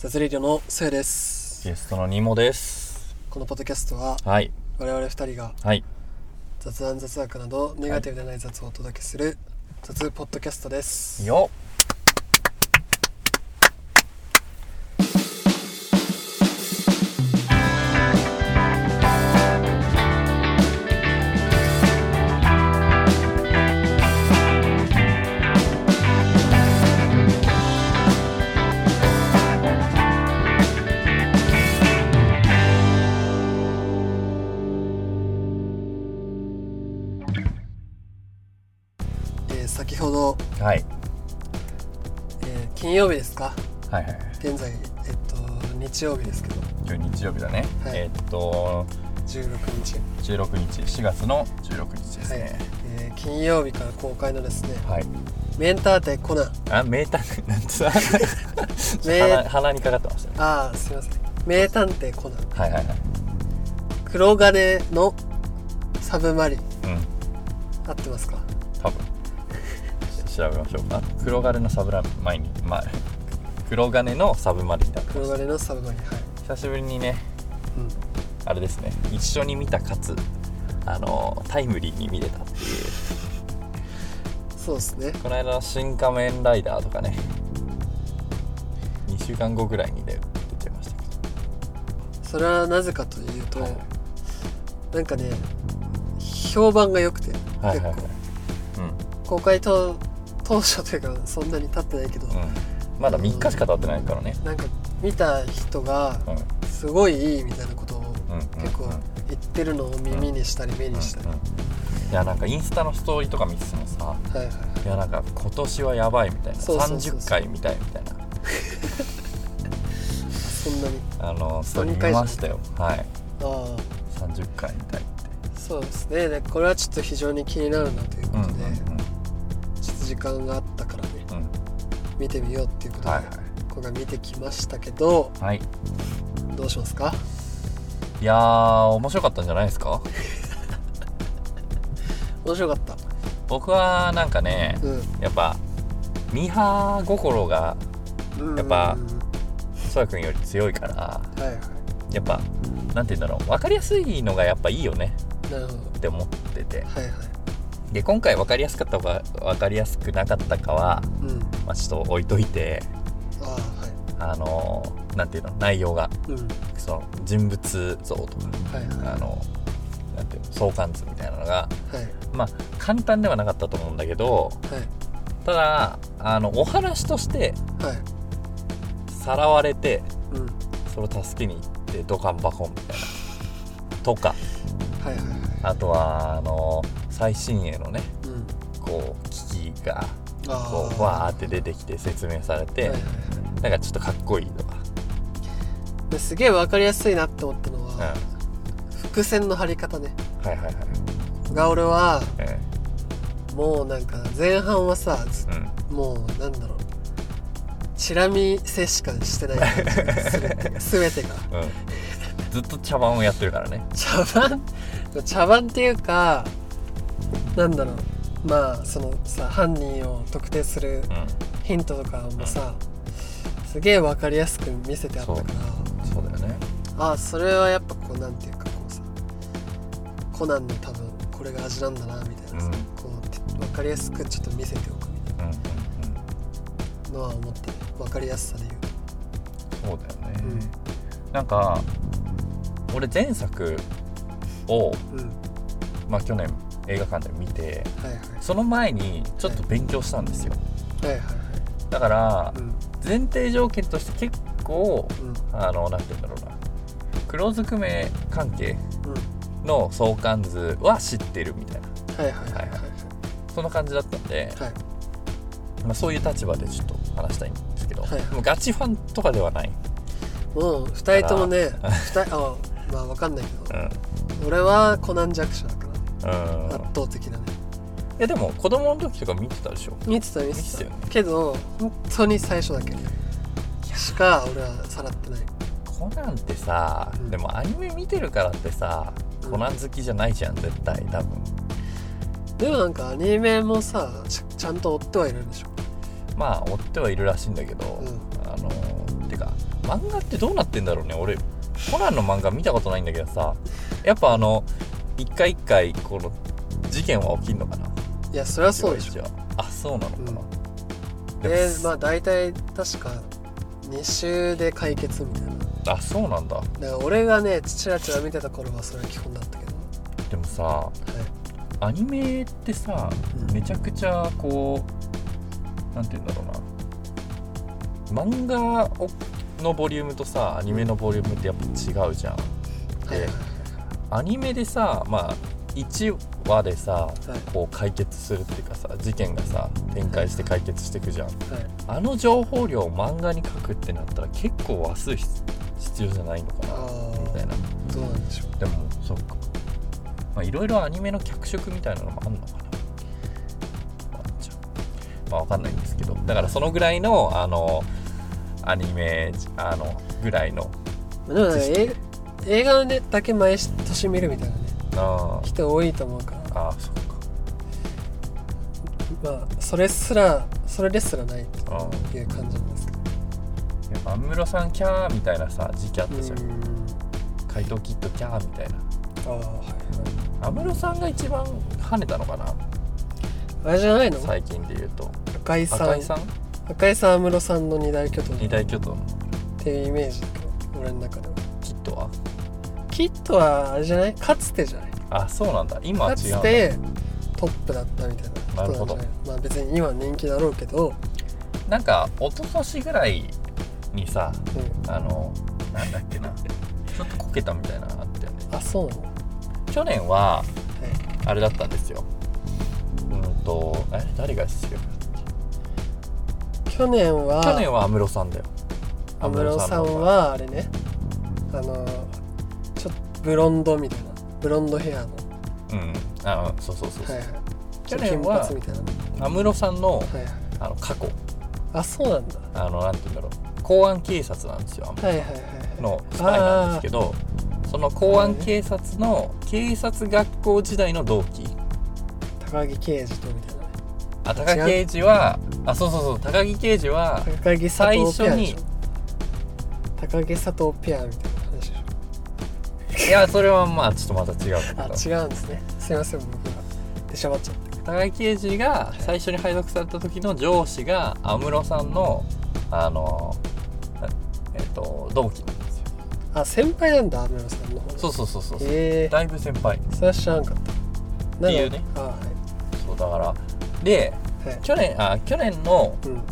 雑レディオのせいですゲストのニモです。このポッドキャストははい。我々二人がはい。雑談雑学などネガティブでない雑をお届けする雑ポッドキャストですよえ日曜日ですけど今日日曜日だね。はいえーっと、16日16日、4月の16日ですはい、ね。えー金曜日から公開のですねはい。「メンターテコナンあ、名探偵、なんつう名鼻鼻にかかってましたね」。ああすいません「名探偵コナンはいはいはい。黒金のサブマリンうん。合ってますか？多分。調べましょうか。黒金のサブラマイン、まあ、黒金のサブマリンだった黒金のサブマリンはい、久しぶりにね、うん、あれですね、一緒に見たかつ、あの、タイムリーに見れたっていう。そうですね。この間の「新仮面ライダー」とかね2週間後ぐらいにね出てましたけそれはなぜかというと、はい。なんかね評判が良くて、どはいはいはい。結構。公開当当初というかそんなに経ってないけど、うん、うん、まだ3日しか経ってないからね。なんか見た人がうん。うんすごいいいみたいなことをうん結構うん。言ってるのを耳にしたり目にしたり、うんうんいやなんかインスタのストーリーとか見ててもさはいはいはい。いやなんか今年はやばいみたいな。そうそうそうそう。30回見たいみたいな。そんなに。あのストーリー見ましたよ。はい。ああ。30回見たいって。そうですね。でこれはちょっと非常に気になるなということで、ちょっと時間が見てみようっていうことで、はい今回見てきましたけどはい。はいどうしますか？いやー面白かったんじゃないですか？面白かった。僕はなんかねうん。やっぱミーハー心がうんやっぱうんそやくん。より強いからはいはい。やっぱなんて言うんだろう。分かりやすいのがやっぱいいよね。なるほど。って思ってて。はいはいで今回分かりやすかったか分かりやすくなかったかは、うん。まあ、ちょっと置いといてああはい。あのなんていうの内容がうん。その人物像とかはいはい。あのなんていうの相関図みたいなのがはい。まあ簡単ではなかったと思うんだけどはい。ただあのお話としてはい。さらわれてうん。それを助けに行ってドカンバコンみたいなとかはいはいはい。あとはあの最新鋭のねうん。こう機器があこうわーって出てきて説明されて、なんかちょっとかっこいいとか、すげえ分かりやすいなって思ったのは、伏線の張り方ね。はいはいはい、が俺はえもうなんか前半はさもうなんだろう。チラ見せしかしてない。するってが。うん、ずっと茶番をやってるからね。茶番？茶番っていうかなんだろう。まあそのさ犯人を特定するうヒントとかもさ、すげえ分かりやすく見せてあったから。んそうだよね。ああそれはやっぱこうなんていうかこうさコナンの多分これが味なんだなみたいなさ、うん。こうて分かりやすくちょっと見せておくみたいなのは思ったね分かりやすさで言う。うんそうだよね、うん。なんか俺前作を、とうん。まあ、去年映画館で見てはいはい。その前にちょっと勉強したんですよ。はいはいはい。だからうん。前提条件として結構うん。あのなんて言うんだろうな。黒ずくめ関係うんの相関図は知ってるみたいな。はいはいはいはいそんな感じだったんで、はい。まあ、そういう立場でちょっと話したいんですけど、はいでもガチファンとかではない、もう2人ともね二人あまあ分かんないけど、俺はコナン弱者。だからうん、うん、圧倒的なね。いやでも子供の時とか見てたでしょ？見てた見てた。見てたよね。けど本当に最初だけ。しか俺はさらってない。コナンってさ、うん。でもアニメ見てるからってさうん。コナン好きじゃないじゃん絶対多分。でもなんかアニメもさちちゃんと追ってはいるんでしょ？まあ追ってはいるらしいんだけど、うん。あのてか漫画ってどうなってんだろうね。俺コナンの漫画見たことないんだけどさ。やっぱあの一回一回この事件は起きんのかな？いやそりゃそうでしょ。ょあそうなのかな、でもでまあ大体確か2週で解決みたいな。あそうなんだ。だから俺がねチラチラ見てた頃はそれは基本だったけど。でもさはい。アニメってさうん。めちゃくちゃこうなんて言うんだろうな。漫画をのボリュームとさアニメのボリュームってやっぱ違うじゃん。はいはいアニメでさまあ1話でさはい。こう解決するっていうかさ事件がさ展開して解決していくじゃん。はい。あの情報量を漫画に書くってなったら結構話数必必要じゃないのかなみたいな。どうなんでしょうでもそっか。まあいろいろアニメの脚色みたいなのもあんのかな。まあじゃあまあわかんないんですけど。だからそのぐらいのあのアニメあのぐらいのでも映映画でだけ毎年見るみたいなね。あ人多いと思うから。ああそっか。まあそれすらそれですらないあという感じなんですけど。やっぱ安室さんキャーみたいなさ時期あったじゃん。うーん。怪盗キッドキャーみたいな。ああはいはい。安室さんが一番跳ねたのかな？あれじゃないの？最近で言うと。赤井さん。赤井さん？赤井さん安室さんの二大巨頭二大巨頭の。っていうイメージ俺の中でキッドはあれじゃない？かつてじゃない？あそうなんだ。今はか違うんだ。つてトップだったみたいななるほど人なんじゃないまあ別に今は人気だろうけど、なんか一昨年ぐらいにさうん、あのなんだっけな。ちょっとこけたみたいなのあったよねあそうなの、は去年はい、あれだったんですよ。うんとえ誰が出場去年は去年は安室さんだよ。安室さんのはあれね。あのブロンドみたいなブロンドヘアの。うん。あそうそうそうそう、はいはい。去年は安室さんのはいはい。あの過去。あそうなんだ。あのなんて言うんだろう。公安警察なんですよはいはいはいはい。のスパイなんですけどその公安警察の警察学校時代の同期。高木刑事とみたいなね。あ高木刑事はあそうそうそう高木刑事は高木最初にょ高木佐藤ペアみたいないやそれはまあちょっとまた違うあ違うんですね。すいません僕が。出しゃばっちゃって。高木刑事が最初に配属された時の上司が安室さんのあのえっと同期なんですよ。あ先輩なんだ安室さんの方。そうそうそうそう、ええ。だいぶ先輩。それは知らんかった。っていうねあはいそうだから。ではい。去年あ去年のうん。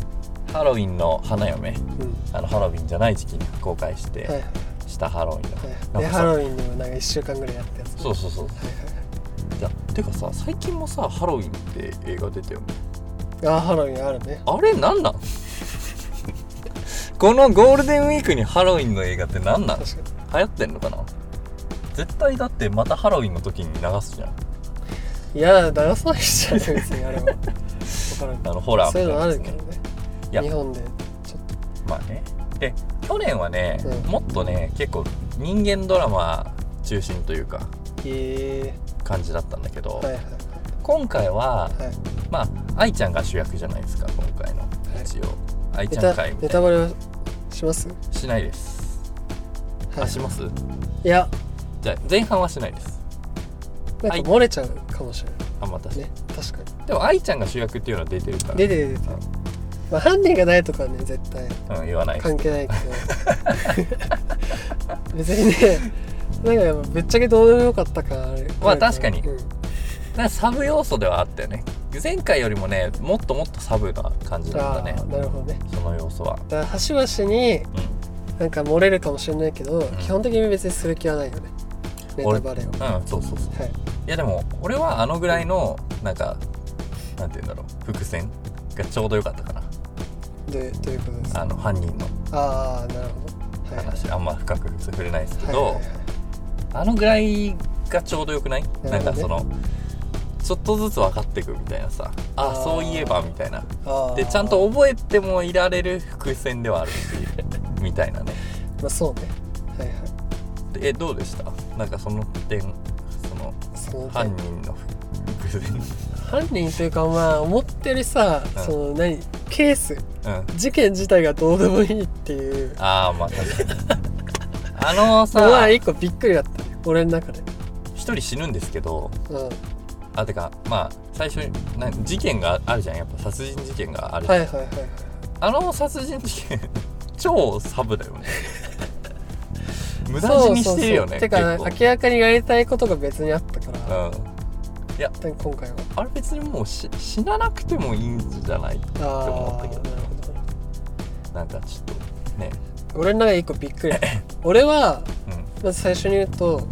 ハロウィンの花嫁。うん。あのハロウィンじゃない時期に公開して、はいはいしたハロウィンの、はいハロウィンにもなんか1週間ぐらいやったやつそうそうそう。はいい。やてかさ最近もさハロウィンって映画出てよねはいあハロウィンあるね。あれなんなん？このゴールデンウィークにハロウィンの映画ってなんなん？流行ってんのかな？絶対だってまたハロウィンの時に流すじゃん。にいや流さないじゃん別にあれは。分からんけあのホラーそういうのあるけどね。日本でちょっつまあね。で去年はね、うん。もっとね結構人間ドラマ中心というかとえ感じだったんだけど、ー、はいはい。今回ははい。はいまあ愛ちゃんが主役じゃないですか今回の一応、愛ネちゃんタ会。ネタバレはします？しないです、はい。あします？いや。じゃあ前半はしないです。なんか漏れちゃうかもしれあまあ確かに、ないね確かに。でも愛ちゃんが主役っていうのは出てるから。出てる出てるまあ犯人が誰とかはね絶対。うん、言わない関係ないけど。別にねなんかぶっちゃけどうでもよかったかまあ確かに。うん。なんかサブ要素ではあったよね。前回よりもねもっともっとサブな感じだったね。なるほどね。その要素は。だから端々にうん。なんか漏れるかもしれないけど、基本的に別にする気はないよね。ネタバレを。うんそうそうそう。はい。いやでも俺はあのぐらいのなんかなんて言うんだろう。伏線がちょうどよかったかなどういうことです。かあの犯人の。ああなるほど。はい。話、あんま深く触れないですけど、はいはいはい。あのぐらいがちょうどよくない？な,、ね。んかそのちょっとずつ分かっていくみたいなさ。ああー。そういえばみたいな。でちゃんと覚えてもいられる伏線ではあるしみたいなね。まあそうね。はいはい。でえどうでした？なんかその点そのその犯人の伏線。犯人というかまあ思ってるさ、うん。その何？ケース事件自体がどうでもいいっていう。ああまあ確かに。あのさのは一個びっくりだったね俺の中で。一人死ぬんですけどうん。あてかまあ最初にな事件があるじゃんやっぱ殺人事件があるじゃん、はいはいはいはい。あの殺人事件 超サブだよね。無駄死にしてるよねてか明らかにやりたいことが別にあったから、うん。今回は。あれ別にもうし死ななくてもいいんじゃない？ああ思ったけど。なるほどなんかちょっとね。俺の中で一個びっくり。俺はうん。まず最初に言うと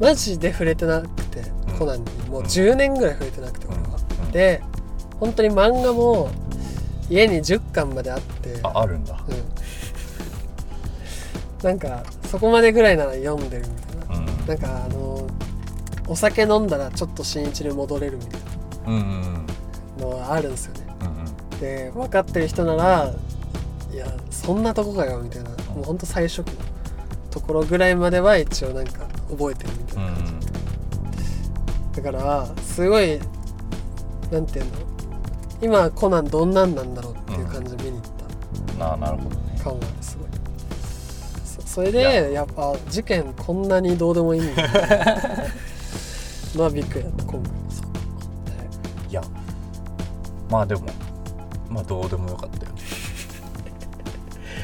マジで触れてなくて、うん。コナンに。もううん。10年ぐらい触れてなくて俺は、うん。で本当に漫画も家に10巻まであって。ああるんだ。うん、なんかそこまでぐらいなら読んでるみたいな。うん。なんかあのお酒飲んだらちょっと新一に戻れるみたいうんうんなのはあるんですよね。うん。で分かってる人ならいやそんなとこかよみたいな。もうほんと最初期のところぐらいまでは一応なんか覚えてるみたいな。感じ、だからすごいなんていうの今コナンどんなんなんだろうっていう感じで見に行っうん。ななるほどね。た感はあるすごい。そそれでや。っぱ事件こんなにどうでもいいんだ。のはびっくりだった今回。いや。まあでも。まあどうでもよかったよね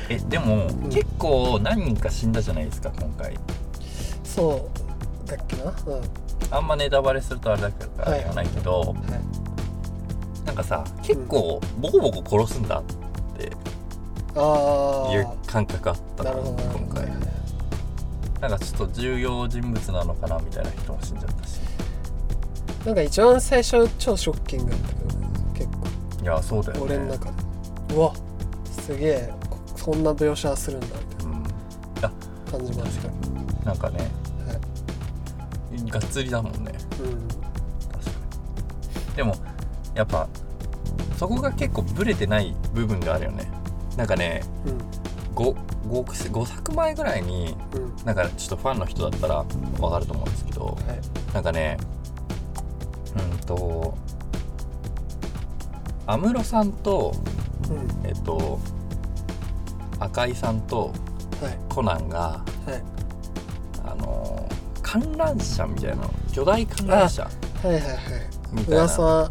えでも、ん。結構何人か死んだじゃないですか今回。そうだっけな。うん。はあんまネタバレするとあれだからはい言わないけど、い。なんかさ結構ボコボコ殺すんだってああいう感覚あったななるほどなるほど今回。なんかちょっと重要人物なのかなみたいな人も死んじゃったし。なんか一番最初超ショッキングだったけどね結構。いやそうだよね。俺の中で。うわすげえ。こそんな描写するんだみうんたいな感じましたなんかねはいがっつりだもんね。うん。確かに。でもやっぱそこが結構ブレてない部分があるよね。なんかね 5, 5, 5作前ぐらいにうん。うんなんかちょっとファンの人だったらわかると思うんですけど。はい。なんかねうんと安室さんとうん。えっと赤井さんとはい。コナンがはい。あの観覧車みたいなの巨大観覧車はいはいはい。みたいな。噂は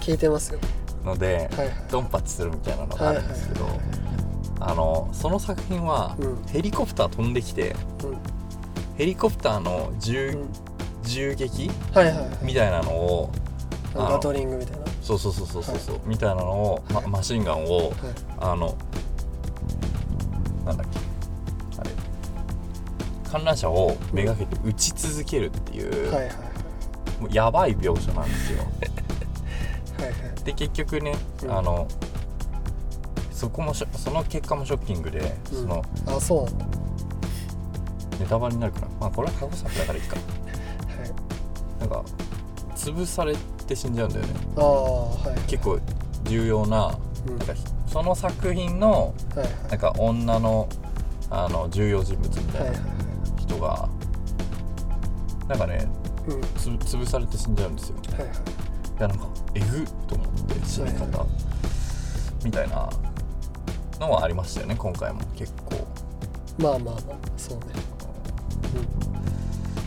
聞いてますよ。のではいはい。ドンパチするみたいなのがあるんですけど、はいはいはい。あのその作品は、うん。ヘリコプター飛んできてヘリコプターの銃,、うん。うん銃撃はいはいはい。みたいなのをバトリングみたいな。そうそうそうそうそうそう、みたいなのを、まマシンガンをはい。あの観覧車をめがけて撃ち続けるっていう,、はいはいもうやばい描写なんですよ。はいはい。はいで結局ね、うん。あのそこもその結果もショッキングで、うん。そのあそう。ネタバレになるかなまあこれは過去作だからいいか。はい。なんか潰されて死んじゃうんだよね。ああはい結構重要なうん。なんかその作品のはい。なんか女のあの重要人物みたいな。はいはいがなんかねうん。はいつ潰されて死んじゃうんですよ。はいい。やなんかえぐっと思って死に方、はみたいなのはありましたよね今回も結構。まあまあまあそうね。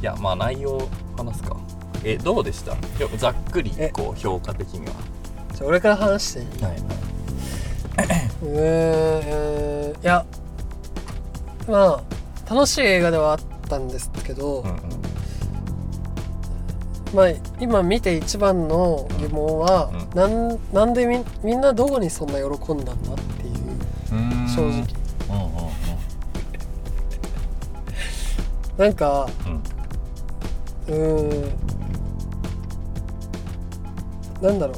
いやまあ内容話すか。えどうでした？ざっくりえ。こう評価的には。じゃあ俺から話していい、はい、うーんいやまあ楽しい映画ではあったんですけど、うんうん。まあ今見て一番の疑問は、うん。なんなんでみみんなどこにそんな喜んだんだっていう正直。うんうん。なんかうん。うーん。なんだろう、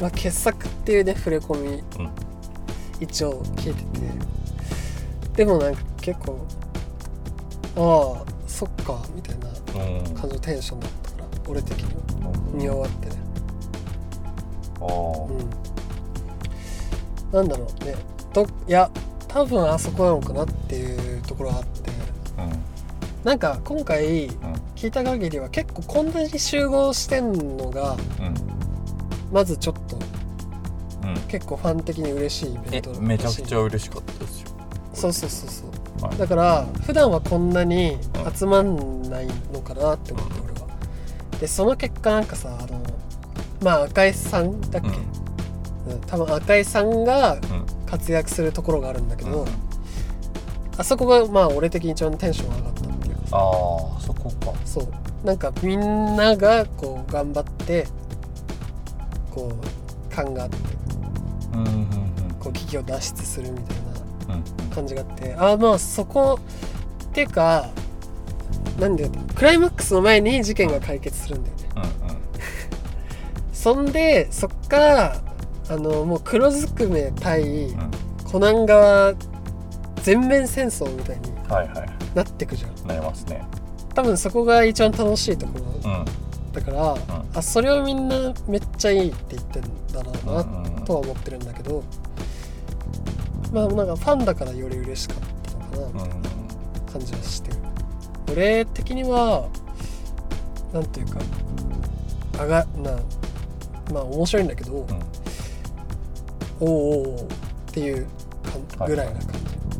まあ、傑作っていうね触れ込みうん。一応聞いてて。でもなんか結構ああそっかみたいなうん。感じのテンションだったから俺的には。うん。見終わって。ねあ。ーうん。なんだろうね。といや多分あそこなのかなっていうところがあって。なんか今回聞いた限りは結構こんなに集合してんのがうん。うんまずちょっとうん。結構ファン的に嬉しいイベえントめちゃくちゃゃ嬉しかったですよ。そうそうそうそうはい。だから普段はこんなにうん集まんないのかなって思って俺は。でその結果なんかさあのまあ赤井さんだっけ、うん。うん。多分赤井さんがうん。活躍するところがあるんだけど、うん。あそこがまあ俺的に一番テンション上がったっていうかさ。ああそこか。そう。なんかみんながこう頑張ってこう勘があってうんうんうん。こう危機を脱出するみたいな。うん感じがあって。あまあそこっていうかなんでクライマックスの前に事件が解決するんだよね。うんうん。そんでそっからあのもう黒ずくめ対うん。コナン側全面戦争みたいにはいはい。なってくじゃん。なりますね。多分そこが一番楽しいところうんだから、あそれをみんなめっちゃいいって言ってんだろうなとは思ってるんだけどまあなんかファンだからより嬉しかったのかなうんうん感じはして。る俺的にはなんていうかあがなまあ面白いんだけど、うん。おーおっていうかはいぐらいな感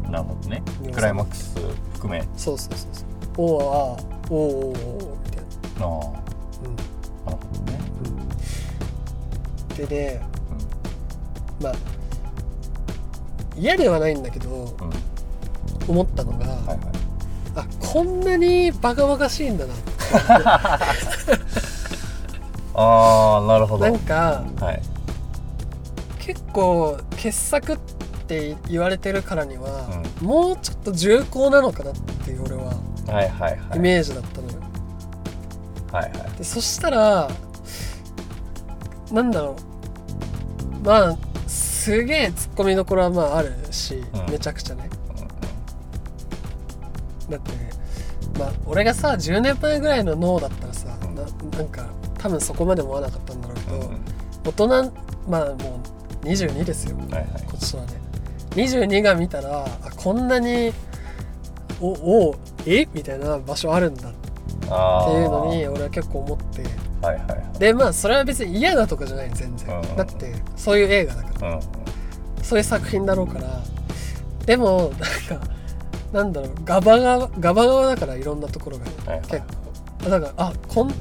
じ、なるほどね。クライマックス含め。あそうそうそうそう。おーあーおーおーおーみたいなあなるほどね。うん、うん、でねまあ嫌ではないんだけどうん思ったのが、はいはい。あこんなにバカバカしいんだな ああなるほど。なんかはい。結構傑作って言われてるからには、もうちょっと重厚なのかなっていう俺ははいはいはい。イメージだったのよ、はいはい。でそしたらなんだろう。まあすげえツッコミどころはまああるし、うん。めちゃくちゃね。だってまあ俺がさ10年前ぐらいの脳だったらさ、うん。ななんか多分そこまで思わなかったんだろうけど、大人まあもう22ですよ。はいはい。今年はね。22が見たらあこんなにおおえ？みたいな場所あるんだってあいうのに俺は結構思って。はいはいはいでまあそれは別に嫌だとかじゃない全然、うん。だってそういう映画だから。うん。そういう作品だろうから。でもなんかなんだろう。ガバガバガバガバだからいろんなところが。ね、はいはい。結構だからあこん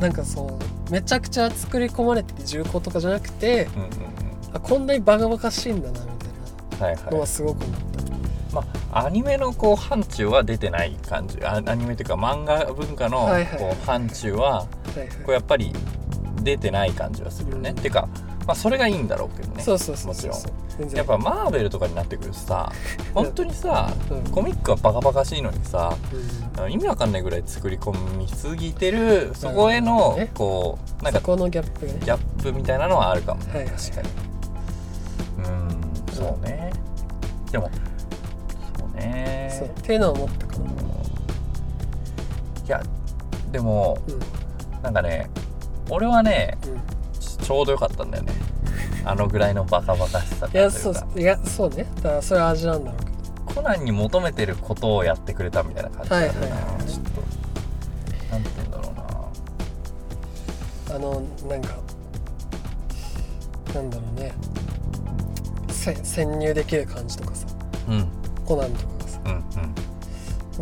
なんかそうめちゃくちゃ作り込まれてて重厚とかじゃなくてうんうんあこんなにバカバカしいんだなみたいうんはいはい。なのはすごく思った、まあアニメのこう範疇は出てない感じ。あアニメというか漫画文化のはいはい。こう範疇ははいはい。こうやっぱり出てない感じはするよね、うん。てかまあそれがいいんだろうけどね。そうそうそうもちろん。やっぱマーベルとかになってくるとさ本当にさうん。コミックはバカバカしいのにさうん。意味わかんないぐらい作り込みすぎてるそこへのね。こうなんかそこのギャップがね。ギャップみたいなのはあるかも。ね、はいはい確かに。うん。そうね。でもそうね。そう。っていうのは思ったかな、いやでもうん。なんかね俺はねうん、ちちょうどよかったんだよね。あのぐらいのバカバカしさといやそういやそうね。だからそれは味なんだろうけど。コナンに求めてることをやってくれたみたいな感じだよな、はいはいはい。ちょっとなんて言うんだろうな。あのなんかなんだろうね。せ潜入できる感じとかさ。うん。コナンとかがさ。う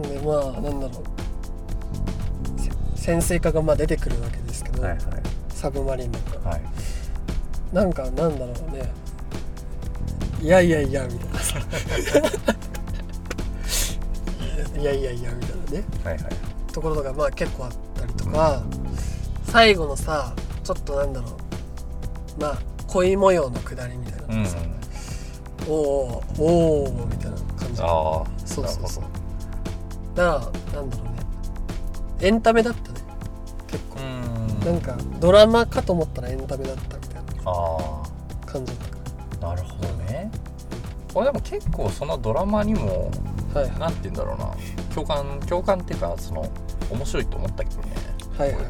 んでまあなんだろう。せ潜水艦がまあ出てくるわけど、うんはい。サブマリンなんか。はい。はいなんかなんだろうね。いやいやいやみたいな。さいやいやいやみたいなね。はいはい。ところとかまあ結構あったりとか最後のさちょっとなんだろう。まあ恋模様の下りみたいなうん。おおおおみたいな感じ。ああそうそうそう。だからなんだろうね。エンタメだったなんかドラマかと思ったらエンタメだったみたいなあ感じ。だっあなるほどね。これでも結構そのドラマにもたはい。はなんて言うんだろうな。共感共感っていうかその面白いと思ったけどね。いはいはい。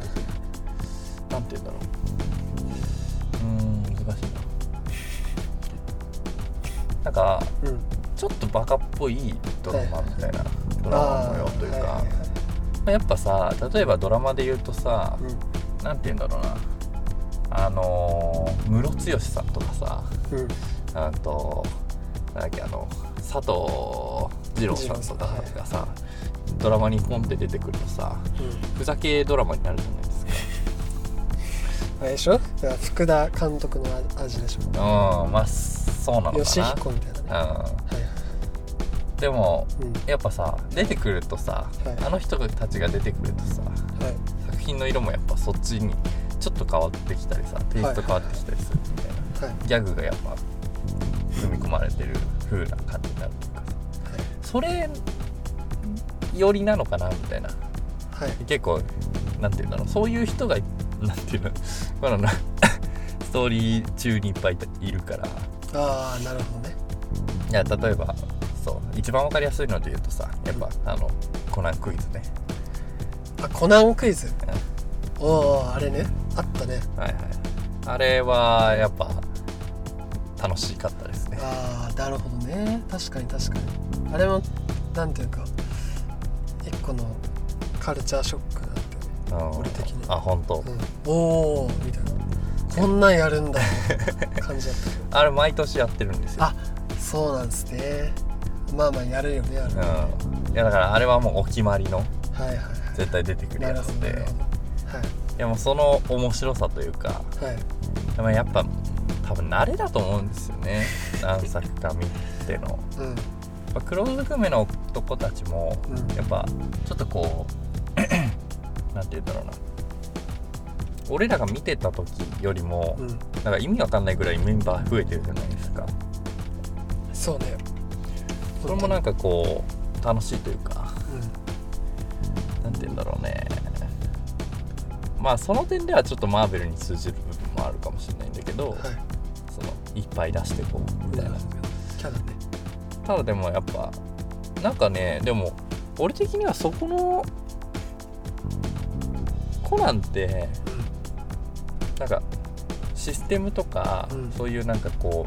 なんて言うんだろう。うーん難しいな。なんかうん。ちょっとバカっぽいドラマみたいなドラマ模様というか、はいはいはい。やっぱさ例えばドラマで言うとさうん。なんて言うんだろうな。あのームロツヨシさんとかさうん。あとなんだっけあの佐藤二郎さんとかがさ、ドラマにポンって出てくるとさうん。ふざけドラマになるじゃないですか。あれでしょ？だから福田監督の味でしょ。うんまあそうなのかな。吉彦みたいなね。はいはい。うん、でもうん。やっぱさ出てくるとさ、はい。あの人たちが出てくるとさはい。作品の色もやっぱそっちにちょっと変わってきたりさテイスト変わってきたりするみたいな、はい。ギャグがやっぱ組み込まれてる風な感じになるというかさそれよりなのかなみたいな。はい。はい結構なんていうんだろうそういう人が なんていうのこのな ストーリー中にいっぱいいるから。ああなるほどね。いや例えばそう一番わかりやすいので言うとさやっぱあのコナンクイズね、あコナンクイズ。うん。おおあれね。あったね。はいはい。あれはやっぱ楽しかったですね。ああなるほどね。確かに確かに。あれもなんていうか一個のカルチャーショックだったよねうん。俺的にあ本当、うん、おおみたいな。こんなんやるんだ感じだったけど。あれ毎年やってるんですよ。あそうなんですね。まあまあやるよねやるよね、うん。いやだからあれはもうお決まりの。はいはいはい絶対出てくるやつで。どなるほど。い。やもうその面白さというかはい。はいでもやっぱ多分慣れだと思うんですよね。何作か見ての。うん。やっぱ黒ずくめの男たちもうん。やっぱちょっとこう なんて言うんだろうな。俺らが見てた時よりも、うん。なんか意味わかんないぐらいメンバー増えてるじゃないですか。そうね。それもなんかこう楽しいというかうんなんて言うんだろうね。まあその点ではちょっとマーベルに通じる部分もあるかもしれないんだけど、はい。そのいっぱい出してこうみたいな。キャラね。ただでもやっぱなんかねでも俺的にはそこのコナンってなんかシステムとか、うん。そういうなんかこ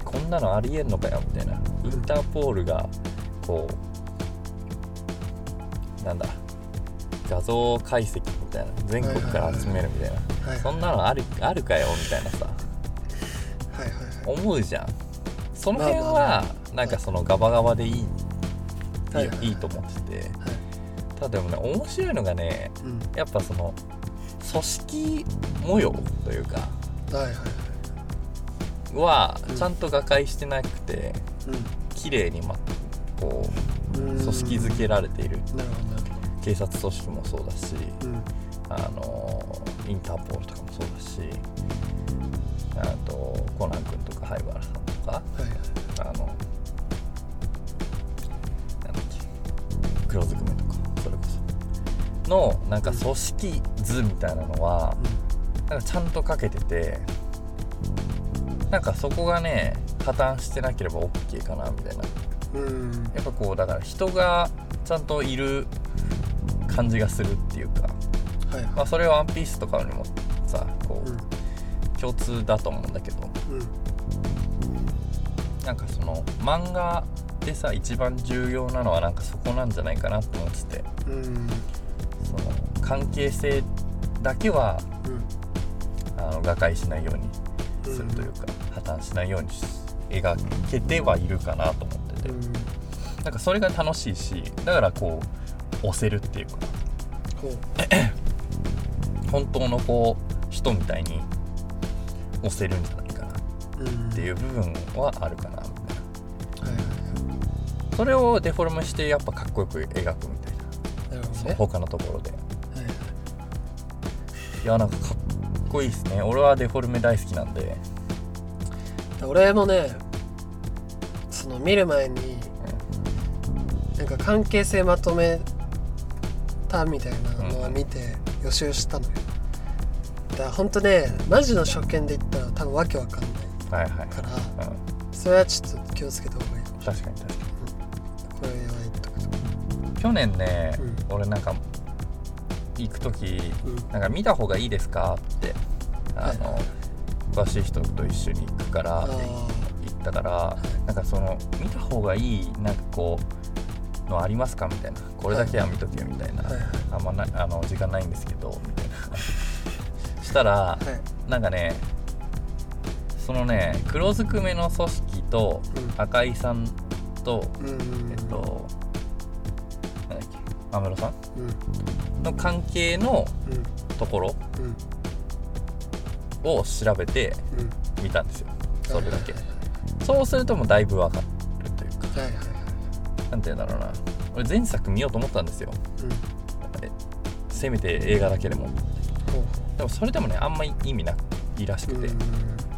うこんなのありえんのかよみたいな。インターポールがこうなんだ画像解析みたいな全国から集めるみたいな、そんなのあるあるかよみたいなさ。はいはいはい。思うじゃんその辺はなんかそのガバガバでいい,、はいはいはい。と思ってて。はい。ただでもね面白いのがねうん。やっぱその組織模様というかはちゃんと瓦解してなくて綺麗にまこううん。組織づけられている。なるほどなる警察組織もそうだしうん。あのインターポールとかもそうだしあとコナン君とか灰原さんとかはいはいあのなんだっけ黒ずくめとかそれこそのなんか組織図みたいなのはなんかちゃんとかけててなんかそこがね破綻してなければ OK かなみたいな。うんうん。やっぱこうだから人がちゃんといる感じがするっていうか、はいはまあ、それはワンピースとかにもさこいうん。う共通だと思うんだけど。うん。なんかその漫画でさ一番重要なのはなんかそこなんじゃないかなって思ってて。うん。その関係性だけはうん。あの瓦解しないようにするというか、破綻しないようにし描けてはいるかなと思ってて、うん。なんかそれが楽しいしだからこう押せるっていうか。ほう。本当のこう人みたいに押せるんじゃないかな。うんっていう部分はあるかな。みたいなそれをデフォルメしてやっぱかっこよく描くみたいな。はいなね。他のところで。はいはい。いやなんかかっこいいですね。俺はデフォルメ大好きなんで。俺もねその見る前になんか関係性まとめたみたいなのを見て予習したのよ。だからほんとねマジの初見で言ったら多分わけわかんないはいはい、からうん、それはちょっと気をつけた方がいいかもしれない確かに確かに。これは言っとくと去年ね、う俺なんか行く時うん。なんか見た方がいいですかってあの、はい詳しい人と一緒に行くからってあ言ったからなんかその見た方がいいなんかこうのありますかみたいなこれだけは見とけみたいな、はいはい。あんまないあの時間ないんですけど。みたいなしたらはい。なんかねそのね黒ずくめの組織とうん。赤井さんとうんうんえっとなんだっけ安室さん？うん。の関係のうん。ところうん。を調べてうん。みたんですよ。それだけ。はいそうするともうだいぶわかるというか。はいはいはい。なんて言うんだろうな俺前作見ようと思ったんですよ。うんえせめて映画だけでも。ほうほでもそれでもねあんまり意味ないらしくて、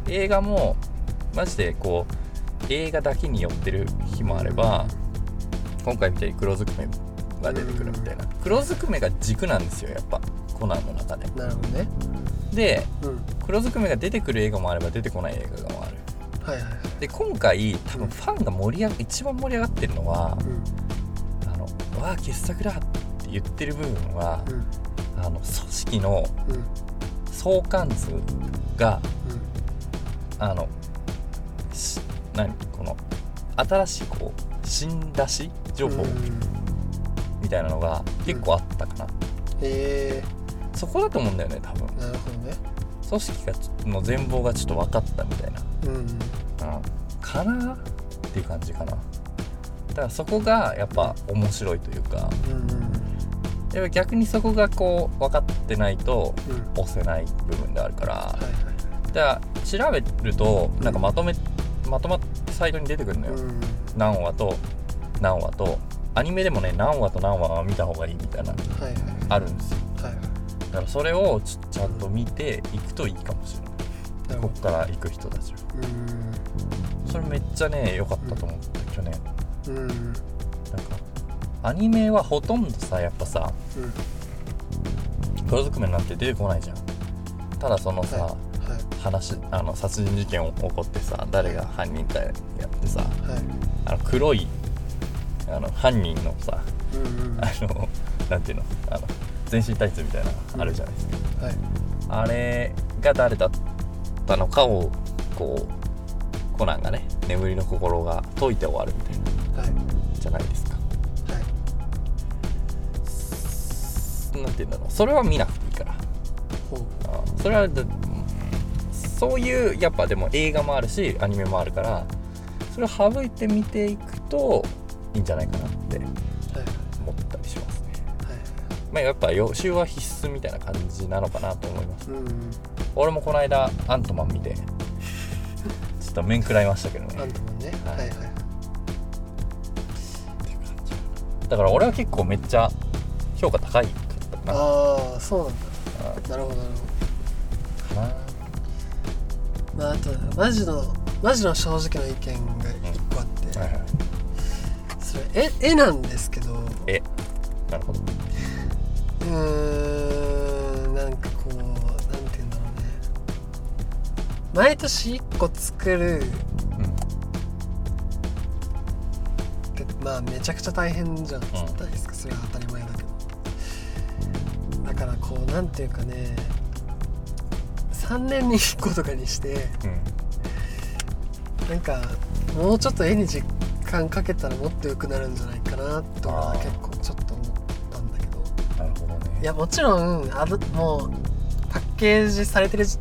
映画もマジでこう映画だけに寄ってる日もあれば今回みたいに黒ずくめが出てくるみたいな。黒ずくめが軸なんですよやっぱ。コナンの中で。なるほどね。でうん。黒ずくめが出てくる映画もあれば出てこない映画もある。はいはいはい。で今回多分ファンが盛り上が一番盛り上がってるのはうわあ傑作だって言ってる部分はうん。あの組織のうん。うん相関図があのし何？この新しいこう新出し情報うん。みたいなのが結構あったかな、へえ。そこだと思うんだよね多分。なるほどね。組織がちの全貌がちょっと分かったみたいな、うんうん、かなっていう感じかな。だからそこがやっぱ面白いというかうん逆にそこがこう分かってないとうん。押せない部分であるから。だから調べるとなんかまとめまとまってサイトに出てくるのよ、うん。何話と何話と。アニメでもね何話と何話は見た方がいいみたいなはいはい。あるんですよ。はいはい。だからそれをちちゃんと見ていくといいかもしれない。こっから行く人たちは。それめっちゃね良かったと思った去年うん。なんかアニメはほとんどさやっぱさうん黒ずくめなんて出てこないじゃん。ただそのさ、はい。話あの殺人事件起こってさ誰が犯人かやってさはい。あの黒いあの犯人のさうんうん。あのなんていうのあの全身タイツみたいなのあるじゃないですか、はい。あれが誰だったのかをこうコナンがね眠りの心が解いて終わるみたいな。はいじゃないですか。はい。なんていうんだろう。それは見なくていいから。ほう。あそれはだそういうやっぱでも映画もあるしアニメもあるからそれを省いて見ていくといいんじゃないかなってはい思ったりしますね。はいまあやっぱ予習は必須みたいな感じなのかなと思います。うん俺もこの間アントマン見て ちょっと面食らいましたけどね。アントマンね。ははいいはいだから俺は結構めっちゃ評価高いかったかな。ああそうなんあだ。なるほどなるほかな。どまああとマジのマジの正直な意見が一個あって、はいはい。それ絵絵なんですけど。えなるほど。うーんなんかこうなんて言うんだろうね。毎年1個作るまあめちゃくちゃ大変じゃないですか、それは当たり前だけど。だからこうなんていうかね3年に1個とかにしてうん。なんかもうちょっと絵に時間かけたらもっと良くなるんじゃないかなとか結構ちょっと思ったんだけど。なるほどね。いやもちろんあのもうパッケージされてるじ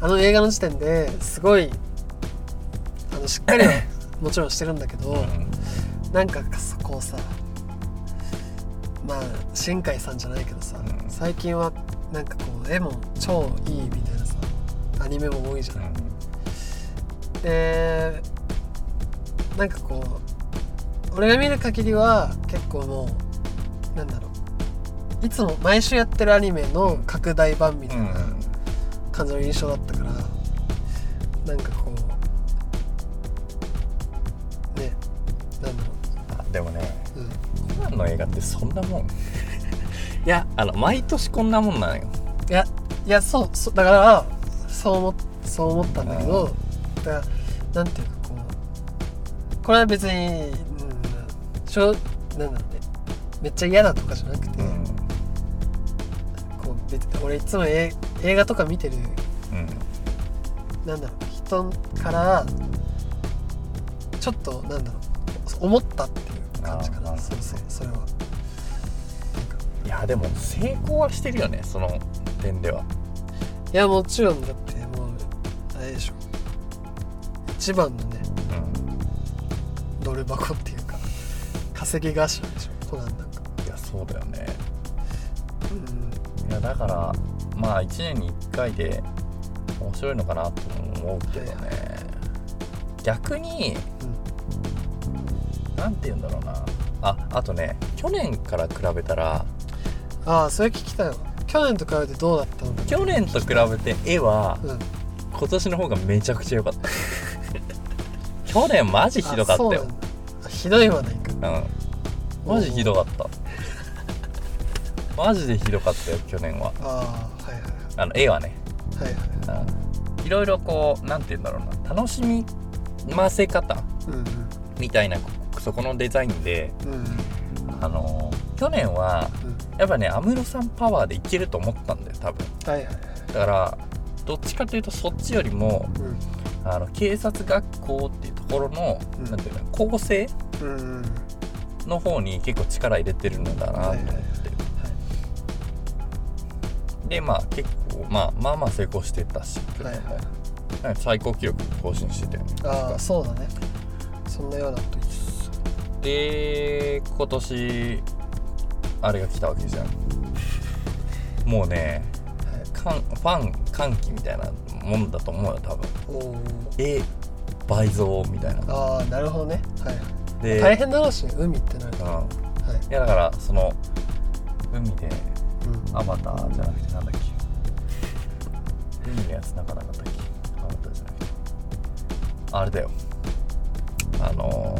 あの映画の時点ですごいあのしっかりは もちろんしてるんだけど、うんなんかそこをさまあ新海さんじゃないけどさ、うん。最近はなんかこう絵も超いいみたいなさアニメも多いじゃない、でなんかこう俺が見る限りは結構もうなんだろう。いつも毎週やってるアニメの拡大版みたいな感じの印象だったから、なんかこ画ってそんなもん。いやあの毎年こんなもんなのよ。いやいやそうそうだからそう思っそう思ったんだけどだからなんていうかこうこれは別に、うん、しょうなんだろうね。めっちゃ嫌だとかじゃなくて、うん。こう別に俺いつもえ映画とか見てるうん。なんだろう人からちょっとなんだろう思ったっていう感じかな。そうそうそれはやでも成功はしてるよねその点では。いやもちろんだってれでしょ。一番のねうん。ドル箱っていうか稼ぎ頭でしょコナンなんかいやそうだよね。うん。いやだからまあ1年に1回で面白いのかなと思うけどね、はい逆になんて言うんだろうな。ああとね去年から比べたらああそれ聞きたいわ。去年と比べてどうだったの？か去年と比べて絵はうん。今年の方がめちゃくちゃ良かった。去年マジひどかったよ。あそうなんだ。あひどいはないかうん。マジひどかった。マジでひどかったよ去年は。ああはいはいあの絵はね。はいはいうん。いろいろこうなんて言うんだろうな。楽しみませ方うんみたいなそこのデザインでうんうん。あの去年はうん。やっぱね安室さんパワーでいけると思ったんだよ多分。はいはいはい。だからどっちかというとそっちよりもうん。あの警察学校っていうところの、うん。なんていうの構成うんうんの方に結構力入れてるんだなと思って、はいはいはい。でまあ結構、まあ、まあまあ成功してたし、はいはい。最高記録更新してたよね。ああそうだね。そんなようなことで今年あれが来たわけじゃん。もうねかんファン歓喜みたいなもんだと思うよ多分。え倍増みたいな。ああなるほどね。はいはい。で大変だろうしね海ってなると。うん。はい。いやだからその海でうん。アバターじゃなくてなんだっけ。海のやつなかなかったっけ。アバターじゃなくて。あれだよ。あの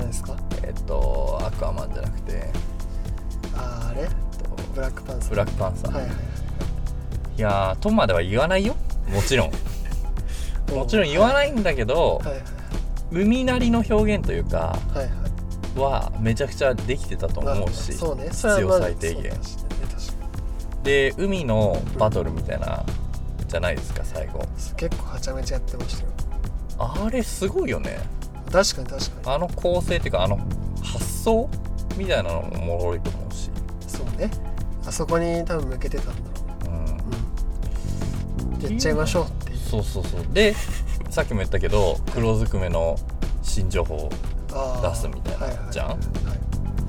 何ですか？えっとアクアマンじゃなくて。あああれ？えっとブラックパンサー。ブラックパンサー、はいはいいやーとまでは言わないよ。もちろん。は い もちろん言わないんだけど、はいはい海なりの表現というかはいはい。はめちゃくちゃできてたとまあ思うし、そうね。必要最低限。ねで海のバトルみたいな、じゃないですか最後。に結構はちゃめちゃやってましたよ。あれすごいよね確かに確かあの構成っていうかあの発想みたいなのもおもろいと思うし、にそうねあそこに多分向けてたんだろう。ん、ううん。やっちゃいましょうっていう。そうそうそう。でさっきも言ったけど黒ずくめの新情報あー。出すみたいなじゃん？はい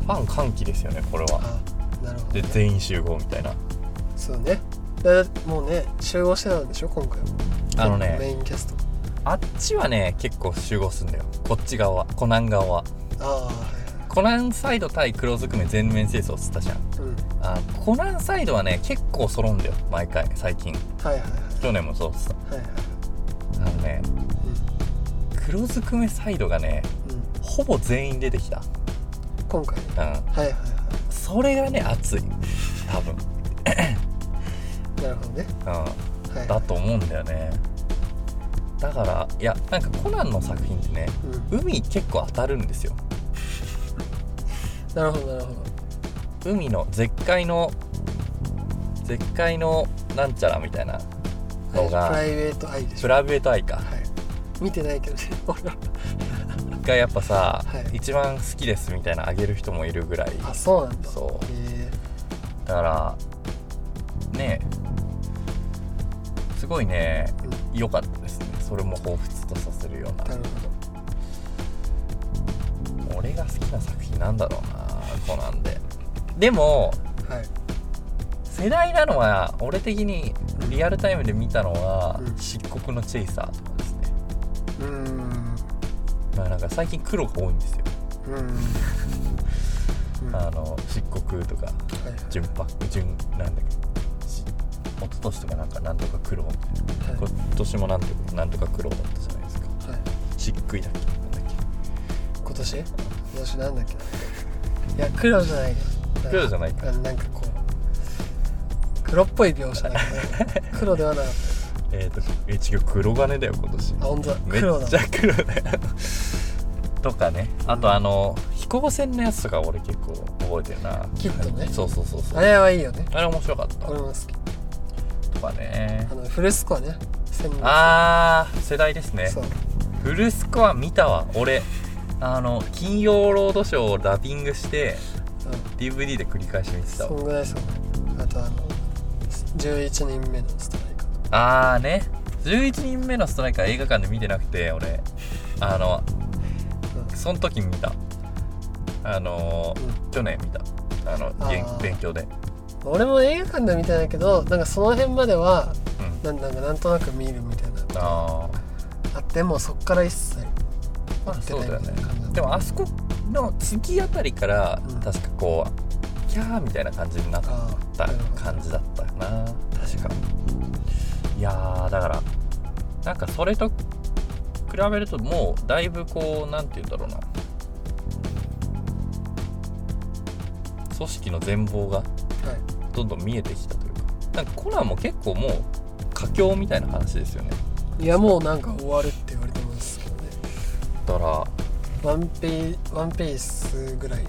ファン歓喜ですよねこれは。あなるほど、ね、で全員集合みたいな。そうね。だもうね集合してたんでしょ今回は。あのねメインキャストあっちはね結構集合すんだよ。こっち側はコナン側。はコナンサイド対黒ずくめ全面清掃っつったじゃん。はいうん。あコナンサイドはね結構揃うんだよ毎回最近。はいはい去年もそうっつっはいはいはい。たあのね黒ずくめサイドがねうん。うんほぼ全員出てきた。今回？ねうん。はいはいはそれがね熱い。多分。いなるほどね。うん。はいはい。だと思うんだよねだからいやなんかコナンの作品ってねうん。海結構当たるんですよ。なるほどなるほど。海の絶海の絶海のなんちゃらみたいなのはいが、プライベートアイでしょ。プライベートアイか。はい。見てないけどね俺は。がやっぱさ、はい。一番好きですみたいなあげる人もいるぐらい。あそうなんだ。そう。へだからねすごいねえ良かったそれも彷彿とさせるような。うんなるほ俺が好きな作品なんだろうなコナンで。でもどはい。世代なのは俺的にリアルタイムで見たのはうん「漆黒のチェイサー」とかですね、うーん。まあ、なんか最近黒が多いんですよ。うん。あの漆黒とかいはい。純白純なんだっけ。し一昨年とかなんかなんとか黒みたいなはい今年もなんとかなんとか黒だったじゃないですか。はい。漆喰だっけ？なんだっ今年？今年なんだっけ？ないや黒じゃないよ。黒じゃないか。あなんかこう黒っぽい描写だけど黒ではなかっけえっ、とえ違う黒金だよ今年。たあ本当だ。め黒だっちゃ黒だ。よ。とかね。あとあの飛行船のやつとか俺結構覚えてるな。キッドね。そうそうそうそう。あれはいいよね。あれ面白かった。俺も好きね。あのフルスコアねあー世代ですね。フルスコア見たわ俺。あの金曜ロードショーをラビングしてうん。DVD で繰り返し見てたわ。そんぐらいそうあとあの11人目のストライカーあーね。11人目のストライカー映画館で見てなくて俺。あのその時見た。あの、うん。去年見た。あの勉強で、俺も映画館では見てないけどなんかその辺まではうん、なんなんかなんとなく見るみたいな。ああってもそっから一切。あそうだよね。でもあそこの次あたりから、うん。確かこうキャーみたいな感じになっあたー感じだったかな。確か。いやーだからなんかそれと比べるともうだいぶこうなんて言うんだろうな。組織の全貌がはいどんどん見えてきたというかなんかコナンも結構もう佳境みたいな話ですよね。いやもうなんか終わるって言われてますけどね。だからワンペーワンペースぐらい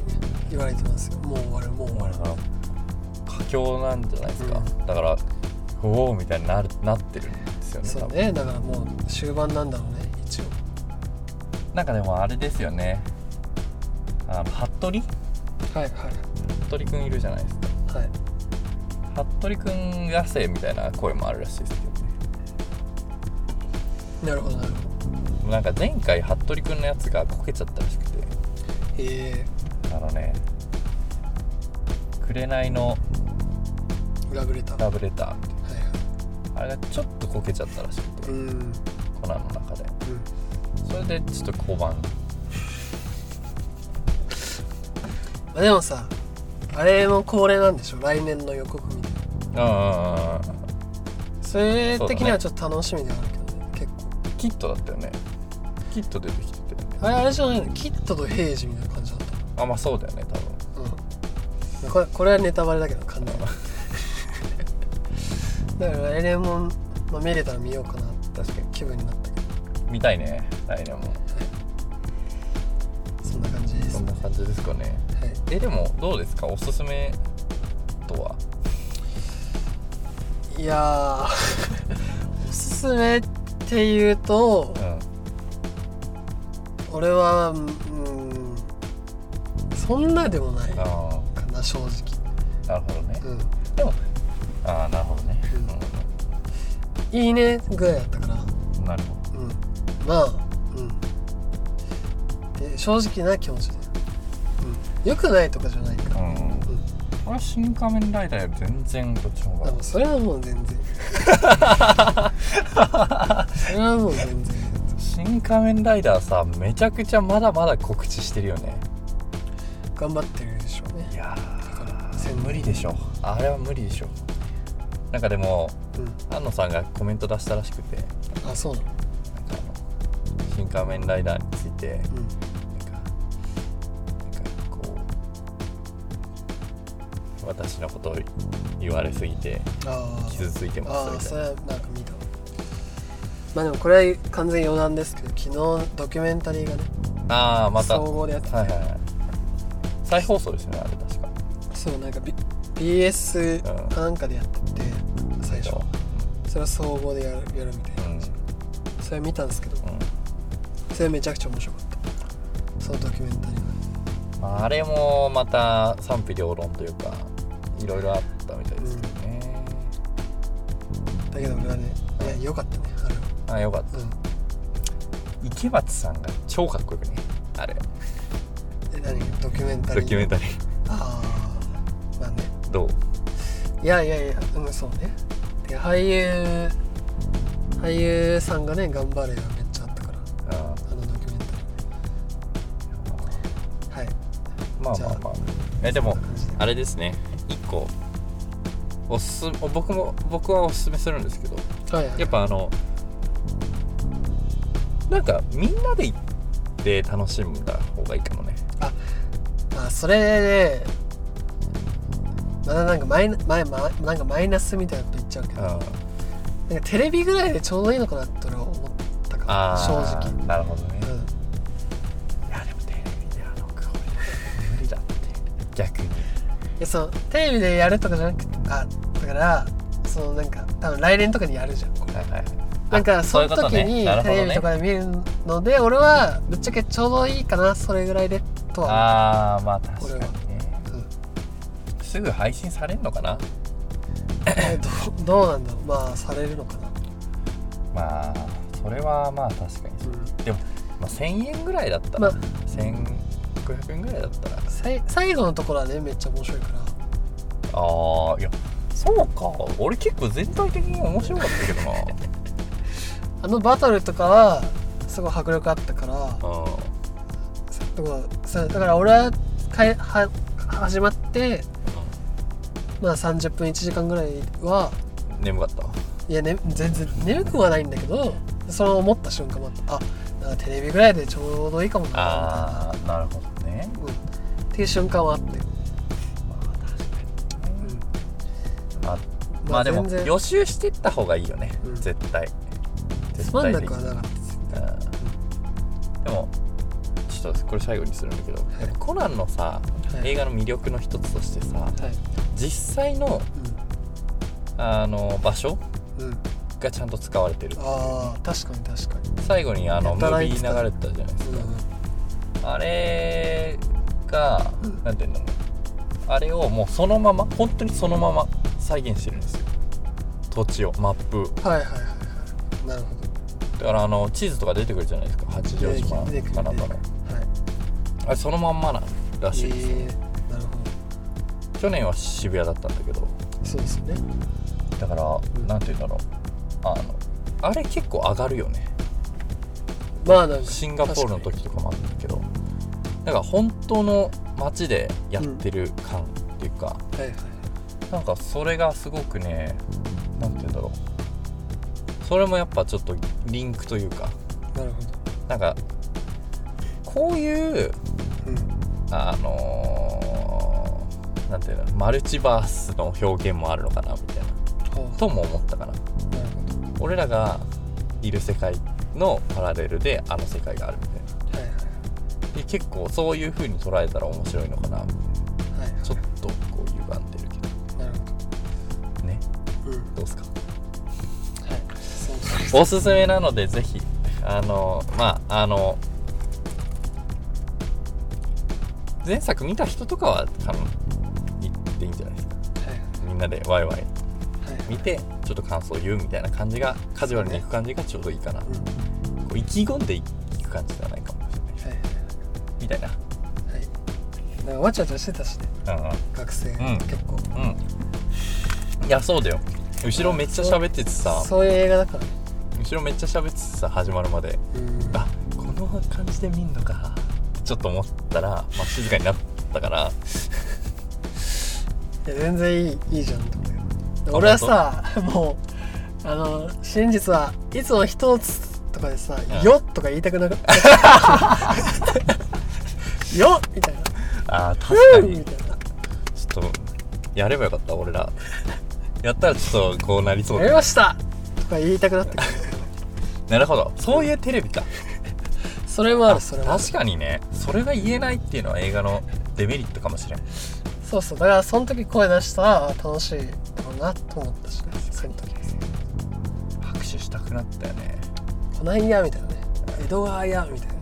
言われてますよ。もう終わるもう終わる。佳境なんじゃないですか、うん。だからおおみたいになるなってるんですよねそうね。だからもう終盤なんだろうね一応。なんかでもあれですよね。あの服部？はいはい。服部くんいるじゃないですかはい。服部くんがせみたいな声もあるらしいですけどね。なるほどなるほど。なんか前回服部くんのやつがこけちゃったらしくて。え。あのね紅のー、ラブレターはラブレターいはい。あれがちょっとこけちゃったらしくて、うん。うんコナンの中で。それでちょっと交番まあ、でもさあれも恒例なんでしょ来年の予告みたいな。ああそれ的にはちょっと楽しみではあるけどね結構。キットだったよね。キット出てきててあれあれじゃないの？キットとヘイジみたいな感じだったあまあそうだよね多分。うん。これこれはネタバレだけど完全に。だから来年も、まあ、見れたら見ようかな確かに。気分になったけど。見たいね来年も。そんな感じです。そんな感じですかね。はいえでもどうですか？おすすめとは？いやー おすすめっていうとうん。俺はうんそんなでもないかあな正直。あなるほどね。うん。でもああなるほどね、いいねぐらいだったからうんなるほうん。まあうん。で正直な気持ちで。うんよくないとかじゃないかうん。うん。俺は新仮面ライダーより全然こっちの方がでもそれはもう全然。それはもう全然。新仮面ライダーさめちゃくちゃまだまだ告知してるよね。頑張ってるでしょうね。いやー。無理でしょあれは無理でしょなんかでもうん。安野さんがコメント出したらしくて。あそうなの新仮面ライダーについてうん私のことを言われすぎてあ傷ついてますみたいな。あそれはなんか見た。わまあでもこれは完全余談ですけど昨日ドキュメンタリーがねああまた。総合でやってて、はいはいはい。再放送ですよねあれ確か。そうなんか、B、BS うんかなんかでやってて最初。それを総合でやるやるみたいな。うん。感じ、それ見たんですけどうん。それめちゃくちゃ面白かった。そのドキュメンタリーあれもまた賛否両論というかいろいろあったみたいですけどね、だけど俺はねい。や良かったねあれは。あよかった。うん。池松さんが超かっこよくねあれ。え何？ドキュメンタリードキュメンタリー。ああまあねどう？いやいやいやうんそうね。で俳優俳優さんがね頑張れがめっちゃあったから。ああのドキュメンタリー。はい。まあまあまあえでもそんな感じで。あれですね一個おすす僕も僕はおすすめするんですけどはいはい。やっぱあのなんかみんなで行って楽しんだ方がいいかもね。まあそれねまだなんかマイナ前、ま、なんかマイナスみたいなこと言っちゃうけどうんなんかテレビぐらいでちょうどいいのかなって俺は思ったからあ正ー直、なるほどね、そのテレビでやるとかじゃなくてあだからそのなんか多分来年とかにやるじゃん。これはいはい。なんかあその時にテレビとかで見るので俺はぶっちゃけちょうどいいかなそれぐらいでとはああまあ確かにね。思う、うんすぐ配信されんのかな？えどうどうなんだろう。まあされるのかな。まあそれはまあ確かにそう、でも、まあ、1000円ぐらいだったら、まあ。1500円ぐらいだったら。さい最後のところはねめっちゃ面白いからああいや。そうか。俺結構全体的に面白かったけどな。あのバトルとかはすごい迫力あったからうだからさだから俺はかえは始まってまあ30分1時間ぐらいはん眠かった？いや、ね、全然眠くはないんだけどその思った瞬間もあった。あなんかテレビぐらいでちょうどいいかもな。あなるほどね。うん、っていう瞬間はあって、まあでも予習してった方がいいよね、うん。絶対。絶つまんなくはなかったですうん。でもちょっとこれ最後にするんだけど、やっぱコナンのさ、はい。映画の魅力の一つとしてさはい。実際のあの場所うん。うんがちゃんと使われてるああ確かに確かに。最後にあのやムービー流れてたじゃないですうんか、あれが、うん。なんていうんだろうあれをもうそのまま本当にそのまま再現してるんですよ。土地をマップはいはいはいはい。なるほど。だからあの地図とか出てくるじゃないですか。八丈島出てくるかなんかの。はい。あれそのまんまなんらしいですよ、えーなるほ去年は渋谷だったんだけど。どそうですよね。だから、ん。なんていうんだろう。あのあれ結構上がるよね。まあなんかシンガポールの時とかもあったけど。だから本当の街でやってる感っていうか、はいはいなんかそれがすごくねなんて言うんだろう。それもやっぱちょっとリンクというか。なるほなんかこういうどうん。あのーなんていうのマルチバースの表現もあるのかなみたいな。とも思ったかな。なるほど。俺らがいる世界のパラレルであの世界があるみたいな。はいはいで結構そういう風に捉えたら面白いのかなみたいはおすすめなのでぜひあのまああの前作見た人とかは多分行っていいんじゃないですか。はい。みんなでワイワイ。はい。見てちょっと感想を言うみたいな感じがカジュアルにいく感じがちょうどいいかな、うん。こう意気込んでいく感じではないかもしれないはいみたいな。はい。なんかわちゃわちゃしてたしね。うん学生ん。結構。うん。うんいやそうだよ。後ろめっちゃ喋っててさ。そういう映画だから。ね後ろめっちゃ喋っててさ始まるまでうん。あこの感じで見んのかってちょっと思ったら、まあ、静かになったから。いや全然いいいいじゃんと思うよ。俺はさもうあの真実はいつも一つとかでさ「うん。よっ」とか言いたくなかった「よっ」みたいな。あー「確かふう」に。ちょっとやればよかった俺ら。やったらちょっとこうなり「そうだやりました!」とか言いたくなってくるなるほど。そういうテレビか。それもあるそれもある。確かにね。それが言えないっていうのは映画のデメリットかもしれん。そうそう。だからその時声出したらあ楽しいだろうなと思ったしね。その時拍手したくなったよね。こないやみたいなね。江戸川やみたいな。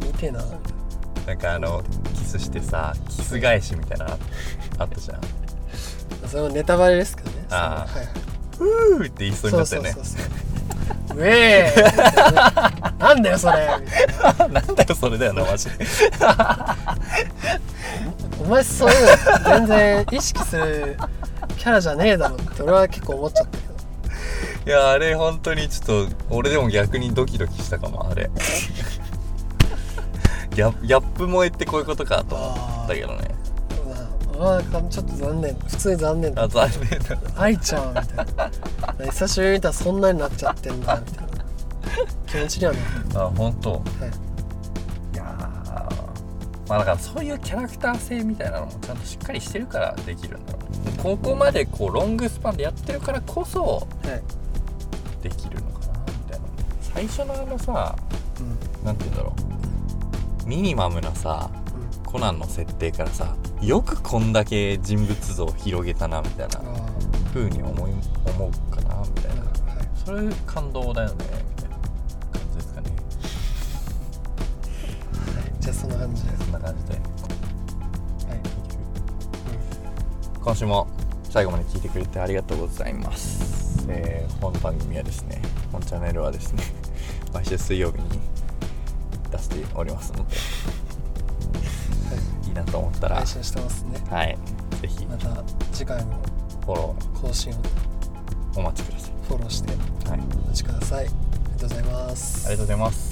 言いてえなみたいなんかあのキスしてさキス返しみたいなのあったじゃん。な それもネタバレですけどね。あーそのはいはい。ふーって言いそうになったよね。そうそうそうそうウェーななんだよそれ。なんだよ それだよなマジでお前そういうの全然意識するキャラじゃねえだろって俺は結構思っちゃったけど。いやあれ本当にちょっと俺でも逆にドキドキしたかもあれ。ギャギャップ萌えってこういうことかと思ったけどねまあ俺はちょっと残念。普通に残念だ。あ残念だ。愛ちゃんみたいな。久しぶりに見たらそんなになっちゃってんだみたいな。気持ちにはなっあ本当。た、はい、いやーまあだからそういうキャラクター性みたいなのもちゃんとしっかりしてるからできるんだろうここまでこうロングスパンでやってるからこそはい。できるのかなみたいな。最初のあのさうん。なんて言うんだろう。ミニマムなさうん。コナンの設定からさよくこんだけ人物像を広げたなみたいな。あ風に思い思うかなみたいな。はいそれ感動だよねみたいな感じですかね。じゃあそんな感じで。そんな感じで。はい、今週も最後まで聞いてくれてありがとうございます。えー本番組はですね本チャンネルはですね 毎週水曜日に出しておりますのでいいなと思ったら。配信してますね。はい。ぜひ。また次回もフォロ更新を。ーお待ちください。フォローして。はい。ありお待ちください。ありがとうございます。がとうございます